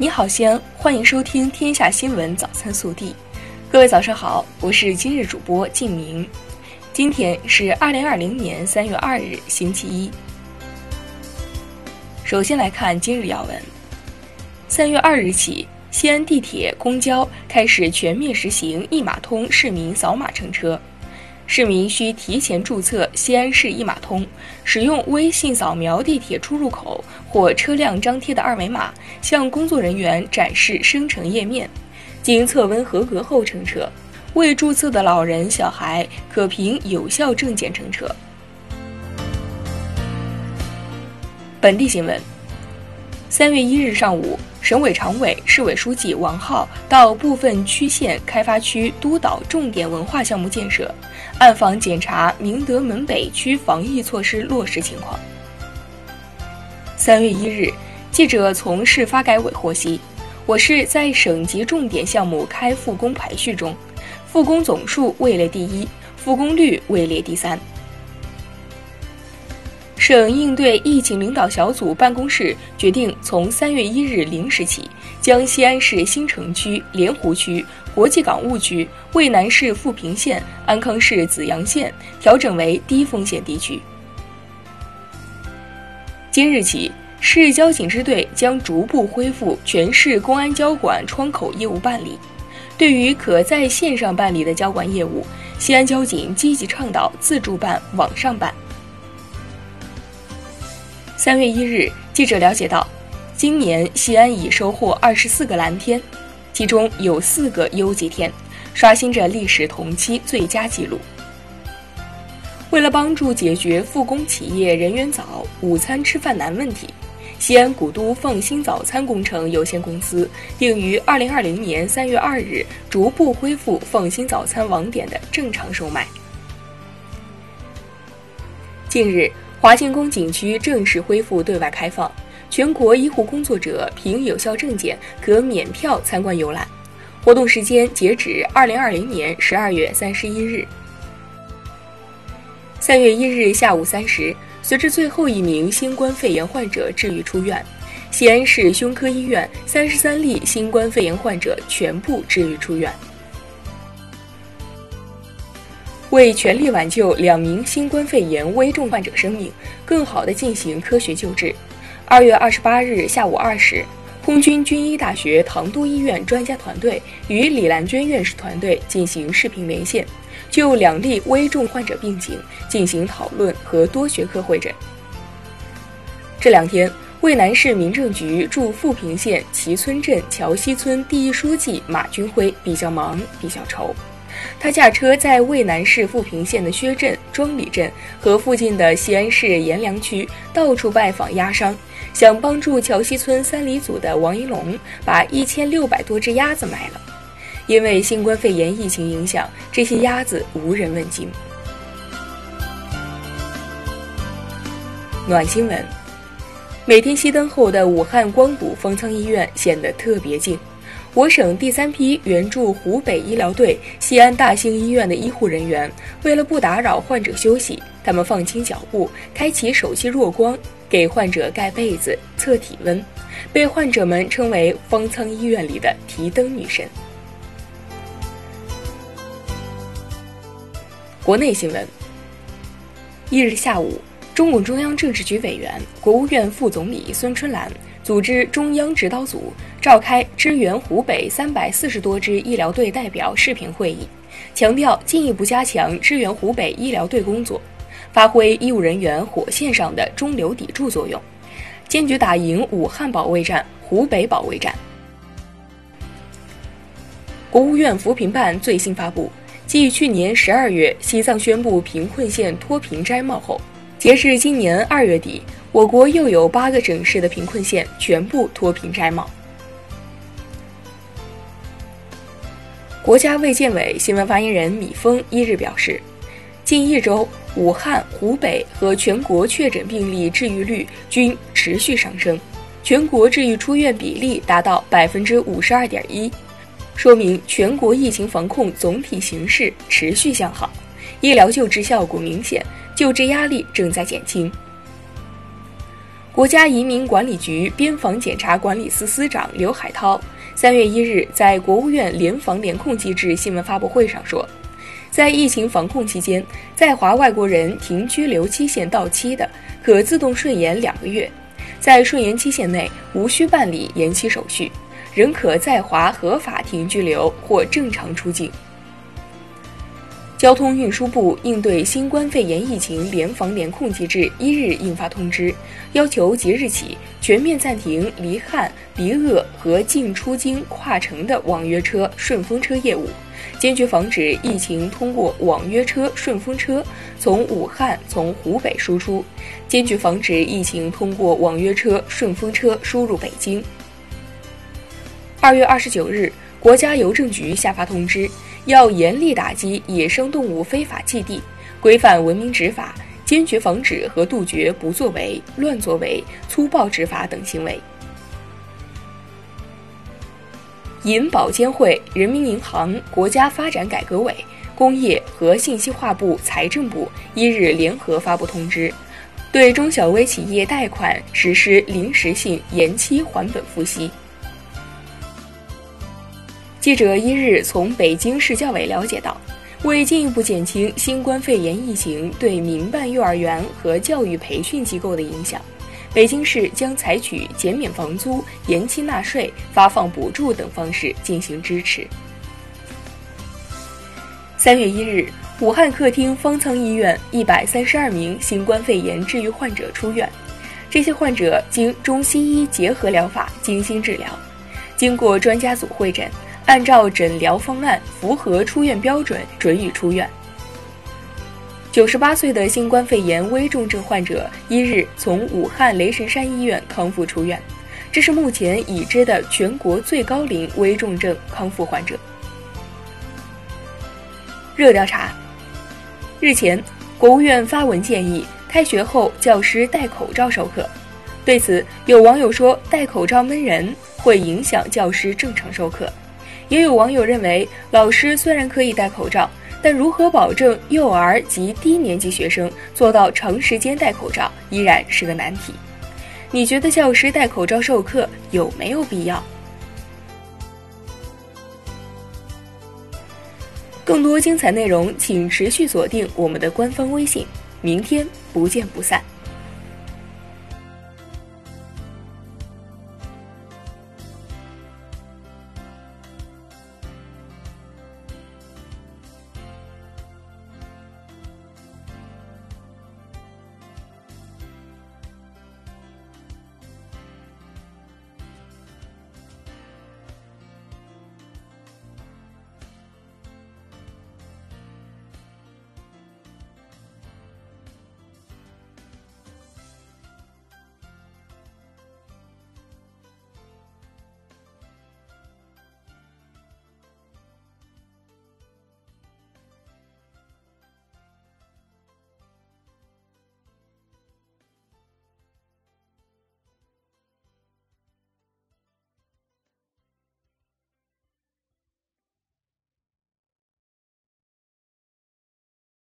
你好，西安，欢迎收听《天下新闻早餐速递》。各位早上好，我是今日主播静明。今天是二零二零年三月二日，星期一。首先来看今日要闻。三月二日起，西安地铁、公交开始全面实行一码通市民扫码乘车。市民需提前注册西安市一码通，使用微信扫描地铁出入口或车辆张贴的二维码，向工作人员展示生成页面，经测温合格后乘车。未注册的老人、小孩可凭有效证件乘车。本地新闻：三月一日上午。省委常委、市委书记王浩到部分区县开发区督导重点文化项目建设，暗访检查明德门北区防疫措施落实情况。三月一日，记者从市发改委获悉，我市在省级重点项目开复工排序中，复工总数位列第一，复工率位列第三。省应对疫情领导小组办公室决定，从三月一日零时起，将西安市新城区、莲湖区、国际港务区、渭南市富平县、安康市紫阳县调整为低风险地区。今日起，市交警支队将逐步恢复全市公安交管窗口业务办理。对于可在线上办理的交管业务，西安交警积极倡导自助办、网上办。三月一日，记者了解到，今年西安已收获二十四个蓝天，其中有四个优级天，刷新着历史同期最佳纪录。为了帮助解决复工企业人员早、午餐吃饭难问题，西安古都放心早餐工程有限公司定于二零二零年三月二日逐步恢复放心早餐网点的正常售卖。近日。华清宫景区正式恢复对外开放，全国医护工作者凭有效证件可免票参观游览。活动时间截止二零二零年十二月三十一日。三月一日下午三时，随着最后一名新冠肺炎患者治愈出院，西安市胸科医院三十三例新冠肺炎患者全部治愈出院。为全力挽救两名新冠肺炎危重患者生命，更好地进行科学救治，二月二十八日下午二时，空军军医大学唐都医院专家团队与李兰娟院士团队进行视频连线，就两例危重患者病情进行讨论和多学科会诊。这两天，渭南市民政局驻富平县齐村镇桥西村第一书记马军辉比较忙，比较愁。他驾车在渭南市富平县的薛镇、庄里镇和附近的西安市阎良区到处拜访鸭商，想帮助桥西村三里组的王一龙把一千六百多只鸭子卖了。因为新冠肺炎疫情影响，这些鸭子无人问津。暖新闻：每天熄灯后的武汉光谷方舱医院显得特别静。我省第三批援助湖北医疗队西安大兴医院的医护人员，为了不打扰患者休息，他们放轻脚步，开启手机弱光，给患者盖被子、测体温，被患者们称为方舱医院里的提灯女神。国内新闻：一日下午，中共中央政治局委员、国务院副总理孙春兰。组织中央指导组召开支援湖北三百四十多支医疗队代表视频会议，强调进一步加强支援湖北医疗队工作，发挥医务人员火线上的中流砥柱作用，坚决打赢武汉保卫战、湖北保卫战。国务院扶贫办最新发布，继去年十二月西藏宣布贫困县脱贫摘帽后，截至今年二月底。我国又有八个省市的贫困县全部脱贫摘帽。国家卫健委新闻发言人米峰一日表示，近一周，武汉、湖北和全国确诊病例治愈率均持续上升，全国治愈出院比例达到百分之五十二点一，说明全国疫情防控总体形势持续向好，医疗救治效果明显，救治压力正在减轻。国家移民管理局边防检查管理司司长刘海涛三月一日在国务院联防联控机制新闻发布会上说，在疫情防控期间，在华外国人停居留期限到期的，可自动顺延两个月，在顺延期限内无需办理延期手续，仍可在华合法停居留或正常出境。交通运输部应对新冠肺炎疫情联防联控机制一日印发通知，要求即日起全面暂停离汉、离鄂和进出京跨城的网约车、顺风车业务，坚决防止疫情通过网约车、顺风车从武汉、从湖北输出，坚决防止疫情通过网约车、顺风车输入北京。二月二十九日，国家邮政局下发通知。要严厉打击野生动物非法寄递，规范文明执法，坚决防止和杜绝不作为、乱作为、粗暴执法等行为。银保监会、人民银行、国家发展改革委、工业和信息化部、财政部一日联合发布通知，对中小微企业贷款实施临时性延期还本付息。记者一日从北京市教委了解到，为进一步减轻新冠肺炎疫情对民办幼儿园和教育培训机构的影响，北京市将采取减免房租、延期纳税、发放补助等方式进行支持。三月一日，武汉客厅方舱医院一百三十二名新冠肺炎治愈患者出院，这些患者经中西医结合疗法精心治疗，经过专家组会诊。按照诊疗方案符合出院标准，准予出院。九十八岁的新冠肺炎危重症患者一日从武汉雷神山医院康复出院，这是目前已知的全国最高龄危重症康复患者。热调查：日前，国务院发文建议开学后教师戴口罩授课，对此，有网友说戴口罩闷人，会影响教师正常授课。也有网友认为，老师虽然可以戴口罩，但如何保证幼儿及低年级学生做到长时间戴口罩，依然是个难题。你觉得教师戴口罩授课有没有必要？更多精彩内容，请持续锁定我们的官方微信。明天不见不散。